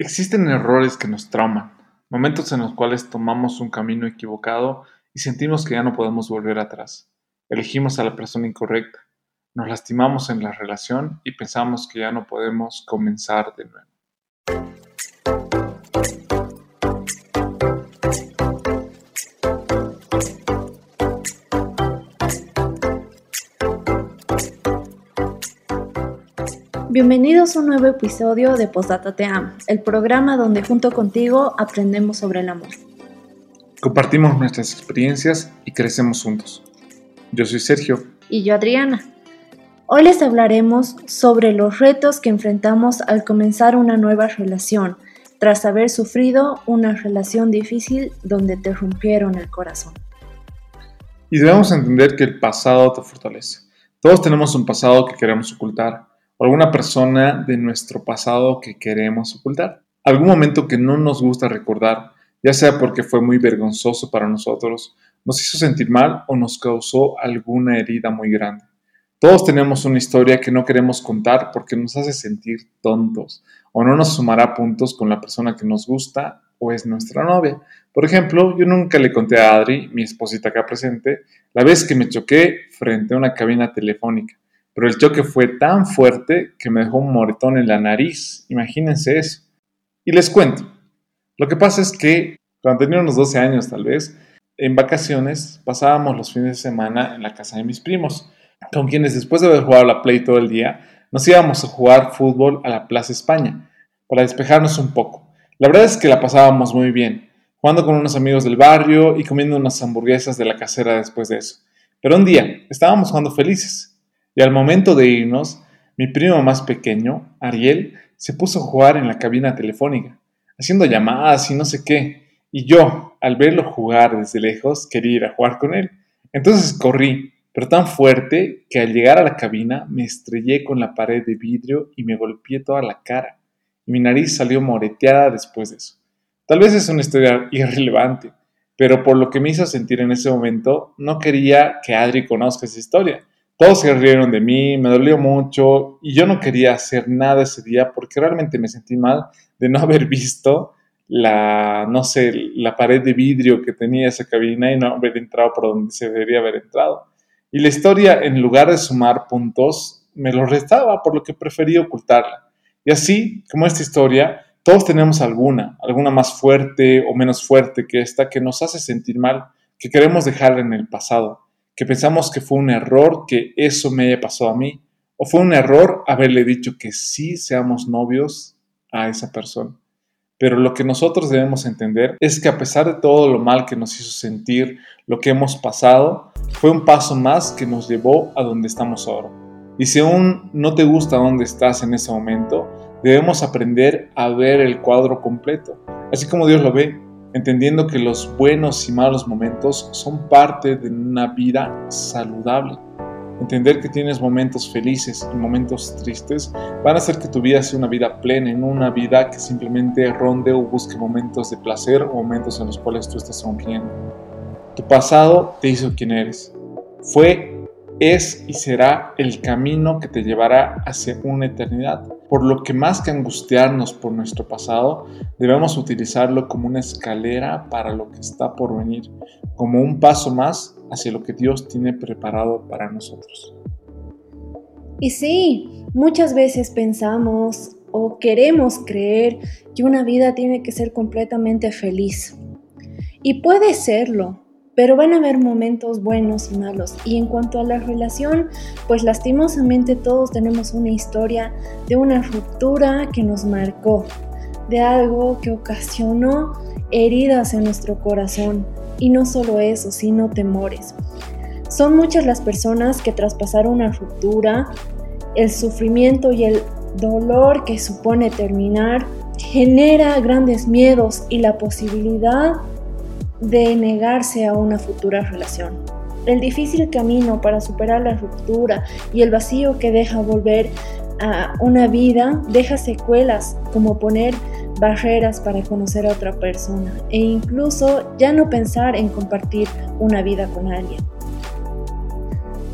Existen errores que nos trauman, momentos en los cuales tomamos un camino equivocado y sentimos que ya no podemos volver atrás. Elegimos a la persona incorrecta, nos lastimamos en la relación y pensamos que ya no podemos comenzar de nuevo. Bienvenidos a un nuevo episodio de Postdata Te Amo, el programa donde junto contigo aprendemos sobre el amor. Compartimos nuestras experiencias y crecemos juntos. Yo soy Sergio. Y yo Adriana. Hoy les hablaremos sobre los retos que enfrentamos al comenzar una nueva relación, tras haber sufrido una relación difícil donde te rompieron el corazón. Y debemos entender que el pasado te fortalece. Todos tenemos un pasado que queremos ocultar alguna persona de nuestro pasado que queremos ocultar. Algún momento que no nos gusta recordar, ya sea porque fue muy vergonzoso para nosotros, nos hizo sentir mal o nos causó alguna herida muy grande. Todos tenemos una historia que no queremos contar porque nos hace sentir tontos o no nos sumará puntos con la persona que nos gusta o es nuestra novia. Por ejemplo, yo nunca le conté a Adri, mi esposita acá presente, la vez que me choqué frente a una cabina telefónica pero el choque fue tan fuerte que me dejó un moretón en la nariz. Imagínense eso. Y les cuento. Lo que pasa es que cuando tenía unos 12 años tal vez, en vacaciones pasábamos los fines de semana en la casa de mis primos, con quienes después de haber jugado la Play todo el día, nos íbamos a jugar fútbol a la Plaza España, para despejarnos un poco. La verdad es que la pasábamos muy bien, jugando con unos amigos del barrio y comiendo unas hamburguesas de la casera después de eso. Pero un día estábamos jugando felices y al momento de irnos, mi primo más pequeño, Ariel, se puso a jugar en la cabina telefónica, haciendo llamadas y no sé qué. Y yo, al verlo jugar desde lejos, quería ir a jugar con él. Entonces corrí, pero tan fuerte que al llegar a la cabina me estrellé con la pared de vidrio y me golpeé toda la cara. Y mi nariz salió moreteada después de eso. Tal vez es una historia irrelevante, pero por lo que me hizo sentir en ese momento, no quería que Adri conozca esa historia. Todos se rieron de mí, me dolió mucho y yo no quería hacer nada ese día porque realmente me sentí mal de no haber visto la, no sé, la pared de vidrio que tenía esa cabina y no haber entrado por donde se debería haber entrado. Y la historia, en lugar de sumar puntos, me lo restaba, por lo que preferí ocultarla. Y así, como esta historia, todos tenemos alguna, alguna más fuerte o menos fuerte que esta, que nos hace sentir mal, que queremos dejar en el pasado que pensamos que fue un error que eso me haya pasado a mí, o fue un error haberle dicho que sí seamos novios a esa persona. Pero lo que nosotros debemos entender es que a pesar de todo lo mal que nos hizo sentir lo que hemos pasado, fue un paso más que nos llevó a donde estamos ahora. Y si aún no te gusta dónde estás en ese momento, debemos aprender a ver el cuadro completo, así como Dios lo ve, entendiendo que los buenos y malos momentos son parte de una vida saludable. Entender que tienes momentos felices y momentos tristes van a hacer que tu vida sea una vida plena, no una vida que simplemente ronde o busque momentos de placer o momentos en los cuales tú estás sonriendo. Tu pasado te hizo quien eres. Fue es y será el camino que te llevará hacia una eternidad. Por lo que más que angustiarnos por nuestro pasado, debemos utilizarlo como una escalera para lo que está por venir, como un paso más hacia lo que Dios tiene preparado para nosotros. Y sí, muchas veces pensamos o queremos creer que una vida tiene que ser completamente feliz. Y puede serlo, pero van a haber momentos buenos y malos. Y en cuanto a la relación, pues lastimosamente todos tenemos una historia de una ruptura que nos marcó, de algo que ocasionó heridas en nuestro corazón. Y no solo eso, sino temores. Son muchas las personas que tras pasar una ruptura, el sufrimiento y el dolor que supone terminar genera grandes miedos y la posibilidad negarse a una futura relación. El difícil camino para superar la ruptura y el vacío que deja volver a una vida deja secuelas como poner barreras para conocer a otra persona e incluso ya no pensar en compartir una vida con alguien.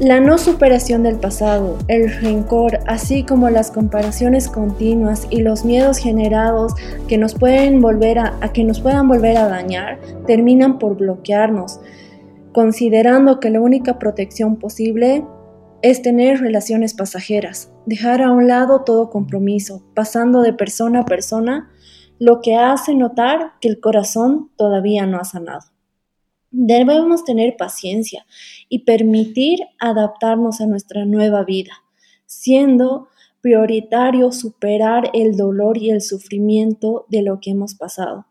La no superación del pasado, el rencor, así como las comparaciones continuas y los miedos generados que nos pueden volver a, que nos puedan volver a dañar, terminan por bloquearnos, considerando que la única protección posible es tener relaciones pasajeras, dejar a un lado todo compromiso, pasando de persona a persona, lo que hace notar que el corazón todavía no ha sanado. Debemos tener paciencia y permitir adaptarnos a nuestra nueva vida, siendo prioritario superar el dolor y el sufrimiento de lo que hemos pasado.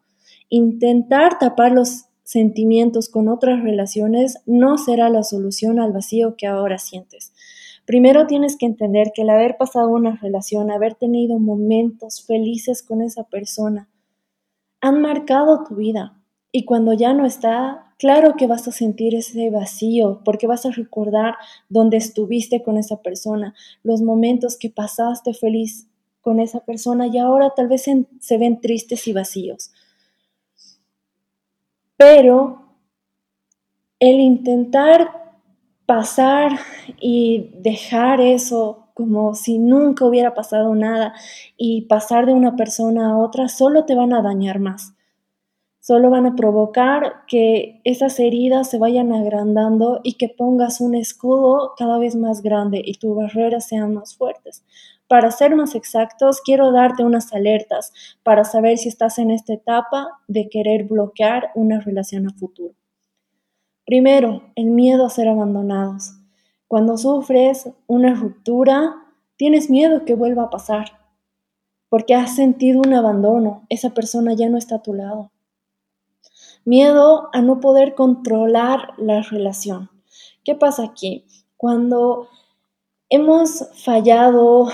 Intentar tapar los sentimientos con otras relaciones no será la solución al vacío que ahora sientes. Primero tienes que entender que el haber pasado una relación, haber tenido momentos felices con esa persona, han marcado tu vida. Y cuando ya no está, Claro que vas a sentir ese vacío porque vas a recordar dónde estuviste con esa persona, los momentos que pasaste feliz con esa persona y ahora tal vez se ven tristes y vacíos. Pero el intentar pasar y dejar eso como si nunca hubiera pasado nada y pasar de una persona a otra solo te van a dañar más solo van a provocar que esas heridas se vayan agrandando y que pongas un escudo cada vez más grande y tus barreras sean más fuertes. Para ser más exactos, quiero darte unas alertas para saber si estás en esta etapa de querer bloquear una relación a futuro. Primero, el miedo a ser abandonados. Cuando sufres una ruptura, tienes miedo que vuelva a pasar, porque has sentido un abandono, esa persona ya no está a tu lado Miedo a no poder controlar la relación. ¿Qué pasa aquí? Cuando hemos fallado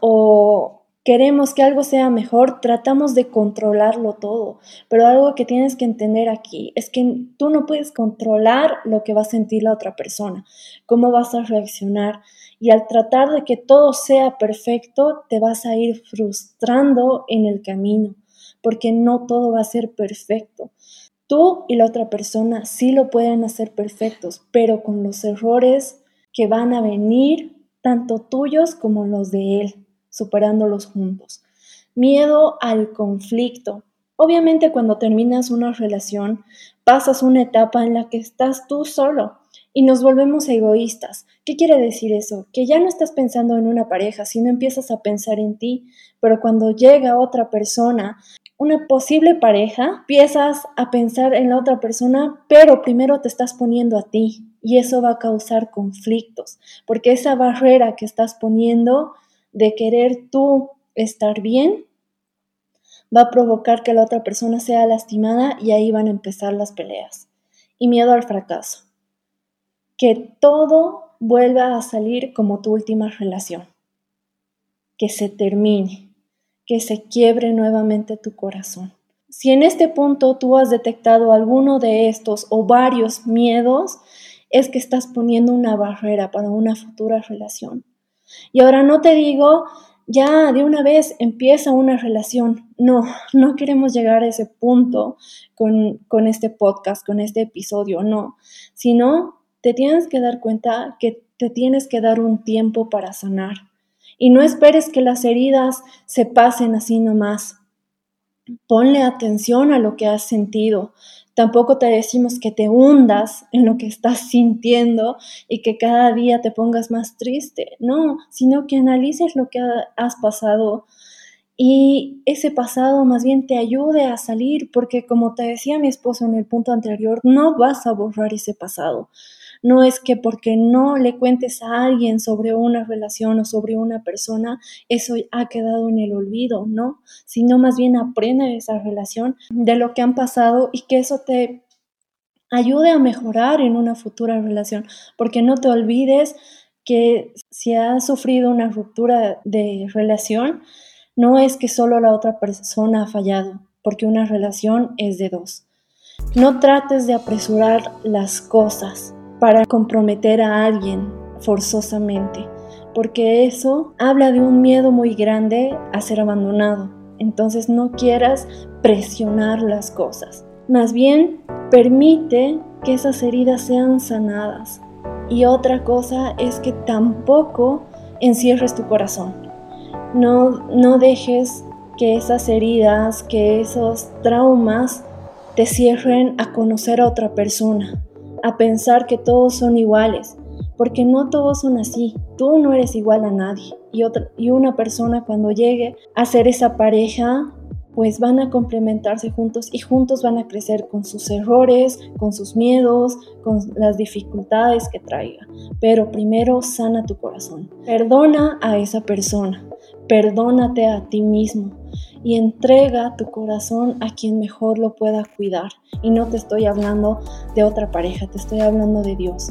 o queremos que algo sea mejor, tratamos de controlarlo todo. Pero algo que tienes que entender aquí es que tú no puedes controlar lo que va a sentir la otra persona, cómo vas a reaccionar. Y al tratar de que todo sea perfecto, te vas a ir frustrando en el camino, porque no todo va a ser perfecto. Tú y la otra persona sí lo pueden hacer perfectos, pero con los errores que van a venir, tanto tuyos como los de él, superándolos juntos. Miedo al conflicto. Obviamente cuando terminas una relación, pasas una etapa en la que estás tú solo y nos volvemos egoístas. ¿Qué quiere decir eso? Que ya no estás pensando en una pareja, sino empiezas a pensar en ti, pero cuando llega otra persona una posible pareja, empiezas a pensar en la otra persona, pero primero te estás poniendo a ti y eso va a causar conflictos, porque esa barrera que estás poniendo de querer tú estar bien va a provocar que la otra persona sea lastimada y ahí van a empezar las peleas. Y miedo al fracaso. Que todo vuelva a salir como tu última relación. Que se termine que se quiebre nuevamente tu corazón. Si en este punto tú has detectado alguno de estos o varios miedos, es que estás poniendo una barrera para una futura relación. Y ahora no te digo, ya de una vez empieza una relación. No, no queremos llegar a ese punto con, con este podcast, con este episodio, no. Sino te tienes que dar cuenta que te tienes que dar un tiempo para sanar y no esperes que las heridas se pasen así nomás. Ponle atención a lo que has sentido. Tampoco te decimos que te hundas en lo que estás sintiendo y que cada día te pongas más triste. No, sino que analices lo que has pasado y ese pasado más bien te ayude a salir, porque como te decía mi esposo en el punto anterior, no vas a borrar ese pasado. No es que porque no le cuentes a alguien sobre una relación o sobre una persona, eso ha quedado en el olvido, ¿no? Sino más bien aprende esa relación de lo que han pasado y que eso te ayude a mejorar en una futura relación, porque no te olvides que si has sufrido una ruptura de relación, no es que solo la otra persona ha fallado, porque una relación es de dos. No trates de apresurar las cosas para comprometer a alguien forzosamente, porque eso habla de un miedo muy grande a ser abandonado. Entonces no quieras presionar las cosas. Más bien, permite que esas heridas sean sanadas Y otra cosa es que tampoco encierres tu corazón. No, no dejes que esas heridas, que esos traumas te cierren a conocer a otra persona, a pensar que todos son iguales, porque no todos son así. Tú no eres igual a nadie. Y, otra, y una persona cuando llegue a ser esa pareja pues van a complementarse juntos y juntos van a crecer con sus errores, con sus miedos, con las dificultades que traiga. Pero primero sana tu corazón. Perdona a esa persona. Perdónate a ti mismo y entrega tu corazón a quien mejor lo pueda cuidar. Y no te estoy hablando de otra pareja, te estoy hablando de Dios.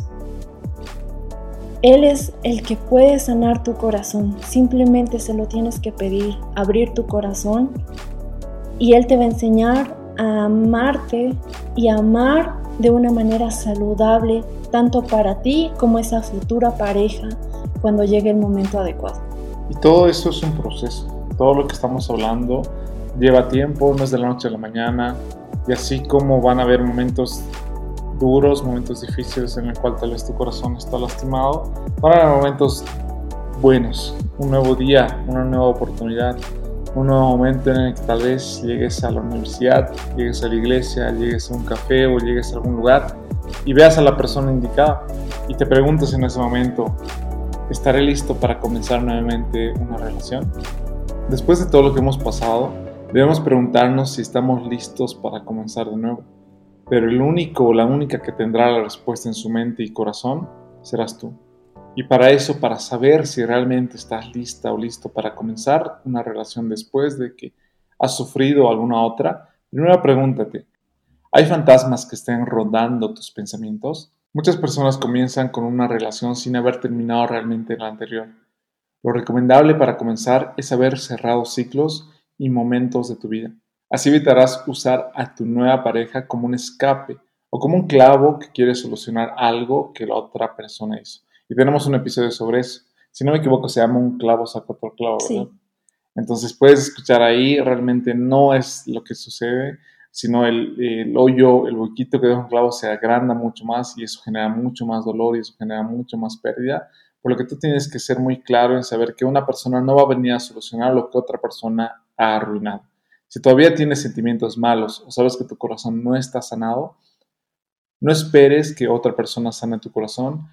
Él es el que puede sanar tu corazón. Simplemente se lo tienes que pedir, abrir tu corazón y Él te va a enseñar a amarte y a amar de una manera saludable, tanto para ti como esa futura pareja cuando llegue el momento adecuado. Y todo eso es un proceso. Todo lo que estamos hablando lleva tiempo, no es de la noche a la mañana. Y así como van a haber momentos duros, momentos difíciles en el cual tal vez tu corazón está lastimado, van a haber momentos buenos, un nuevo día, una nueva oportunidad un nuevo momento en el que tal vez llegues a la universidad, llegues a la iglesia, llegues a un café o llegues a algún lugar y veas a la persona indicada y te preguntas en ese momento, ¿estaré listo para comenzar nuevamente una relación? Después de todo lo que hemos pasado, debemos preguntarnos si estamos listos para comenzar de nuevo. Pero el único o la única que tendrá la respuesta en su mente y corazón serás tú. Y para eso, para saber si realmente estás lista o listo para comenzar una relación después de que has sufrido alguna otra, primero pregúntate, ¿hay fantasmas que estén rondando tus pensamientos? Muchas personas comienzan con una relación sin haber terminado realmente la anterior. Lo recomendable para comenzar es haber cerrado ciclos y momentos de tu vida. Así evitarás usar a tu nueva pareja como un escape o como un clavo que quiere solucionar algo que la otra persona hizo. Y tenemos un episodio sobre eso. Si no me equivoco, se llama Un clavo saca otro clavo, ¿verdad? Entonces puedes escuchar ahí, realmente no es lo que sucede, sino el, hoyo, el huequito que deja un clavo se agranda mucho más y eso genera mucho más dolor y eso genera mucho más pérdida. Por lo que tú tienes que ser muy claro en saber que una persona no va a venir a solucionar lo que otra persona ha arruinado. Si todavía tienes sentimientos malos o sabes que tu corazón no está sanado, no esperes que otra persona sane tu corazón,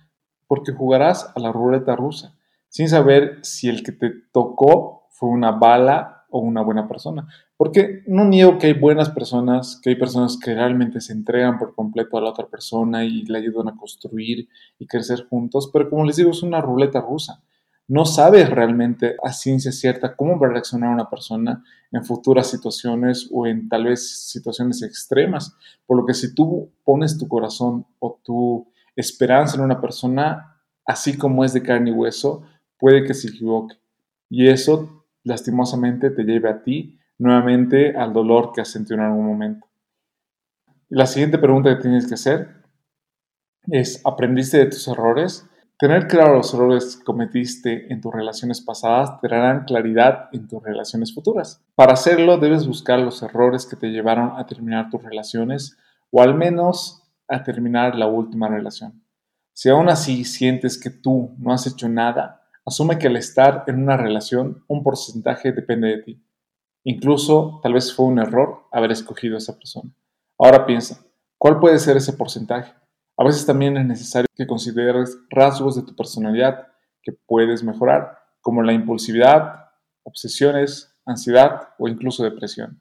porque jugarás a la ruleta rusa, sin saber si el que te tocó fue una bala o una buena persona. Porque no niego que hay buenas personas, que hay personas que realmente se entregan por completo a la otra persona y le ayudan a construir y crecer juntos, pero como les digo, es una ruleta rusa. No sabes realmente a ciencia cierta cómo va a reaccionar una persona en futuras situaciones o en tal vez situaciones extremas. Por lo que si tú pones tu corazón o tu esperanza en una persona, así como es de carne y hueso, puede que se equivoque. Y eso, lastimosamente, te lleve a ti nuevamente al dolor que has sentido en algún momento. la siguiente pregunta que tienes que hacer es, ¿aprendiste de tus errores? Tener claro los errores que cometiste en tus relaciones pasadas te darán claridad en tus relaciones futuras. Para hacerlo debes buscar los errores que te llevaron a terminar tus relaciones o al menos a terminar la última relación. Si aún así sientes que tú no has hecho nada, asume que al estar en una relación un porcentaje depende de ti. Incluso tal vez fue un error haber escogido a esa persona. Ahora piensa, ¿cuál puede ser ese porcentaje? A veces también es necesario que consideres rasgos de tu personalidad que puedes mejorar, como la impulsividad, obsesiones, ansiedad o incluso depresión.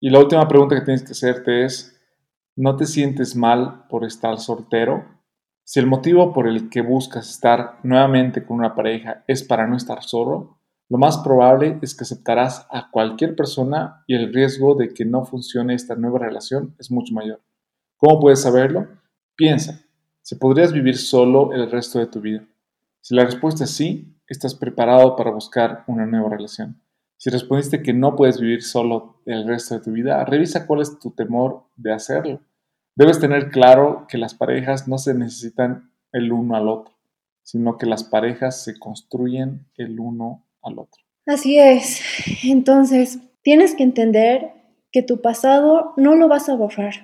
Y la última pregunta que tienes que hacerte es, ¿No te sientes mal por estar soltero? Si el motivo por el que buscas estar nuevamente con una pareja es para no estar solo, lo más probable es que aceptarás a cualquier persona y el riesgo de que no funcione esta nueva relación es mucho mayor. ¿Cómo puedes saberlo? Piensa, si podrías vivir solo el resto de tu vida. Si la respuesta es sí, estás preparado para buscar una nueva relación. Si respondiste que no puedes vivir solo el resto de tu vida, revisa cuál es tu temor de hacerlo. Debes tener claro que las parejas no se necesitan el uno al otro, sino que las parejas se construyen el uno al otro. Así es. Entonces, tienes que entender que tu pasado no lo vas a borrar.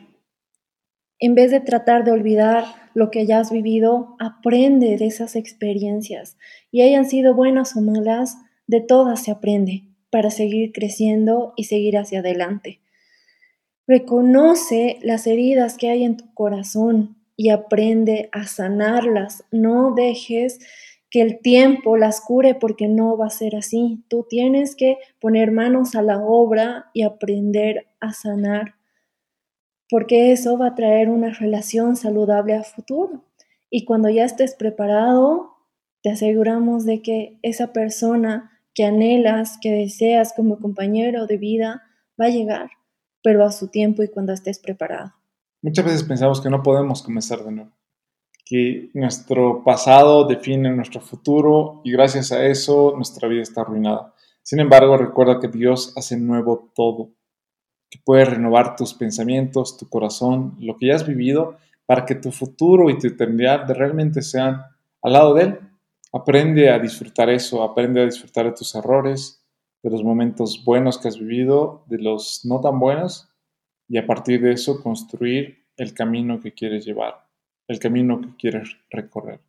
En vez de tratar de olvidar lo que hayas vivido, aprende de esas experiencias. Y hayan sido buenas o malas, de todas se aprende para seguir creciendo y seguir hacia adelante. Reconoce las heridas que hay en tu corazón y aprende a sanarlas. No dejes que el tiempo las cure porque no va a ser así. Tú tienes que poner manos a la obra y aprender a sanar, porque eso va a traer una relación saludable a futuro. Y cuando ya estés preparado, te aseguramos de que esa persona que anhelas, que deseas como compañero de vida, va a llegar, pero a su tiempo y cuando estés preparado. Muchas veces pensamos que no podemos comenzar de nuevo que nuestro pasado define nuestro futuro y gracias a eso nuestra vida está arruinada. Sin embargo, recuerda que Dios hace nuevo todo, que puede renovar tus pensamientos, tu corazón, lo que ya has vivido, para que tu futuro y tu eternidad realmente sean al lado de Él. Aprende a disfrutar eso, aprende a disfrutar de tus errores, de los momentos buenos que has vivido, de los no tan buenos, y a partir de eso construir el camino que quieres llevar el camino que quieres recorrer.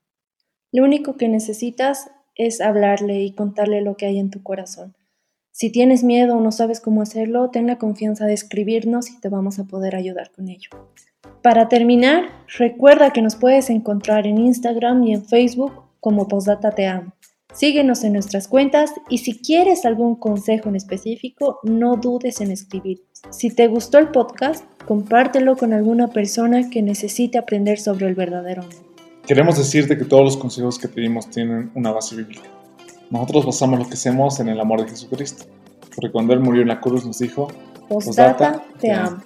Lo único que necesitas es hablarle y contarle lo que hay en tu corazón. Si tienes miedo o no sabes cómo hacerlo, ten la confianza de escribirnos y te vamos a poder ayudar con ello. Para terminar, recuerda que nos puedes encontrar en Instagram y en Facebook como Postdata Te Amo. Síguenos en nuestras cuentas y si quieres algún consejo en específico, no dudes en escribirnos. Si te gustó el podcast, compártelo con alguna persona que necesite aprender sobre el verdadero amor. Queremos decirte que todos los consejos que te dimos tienen una base bíblica. Nosotros basamos lo que hacemos en el amor de Jesucristo, porque cuando Él murió en la cruz nos dijo, Postdata, te amo.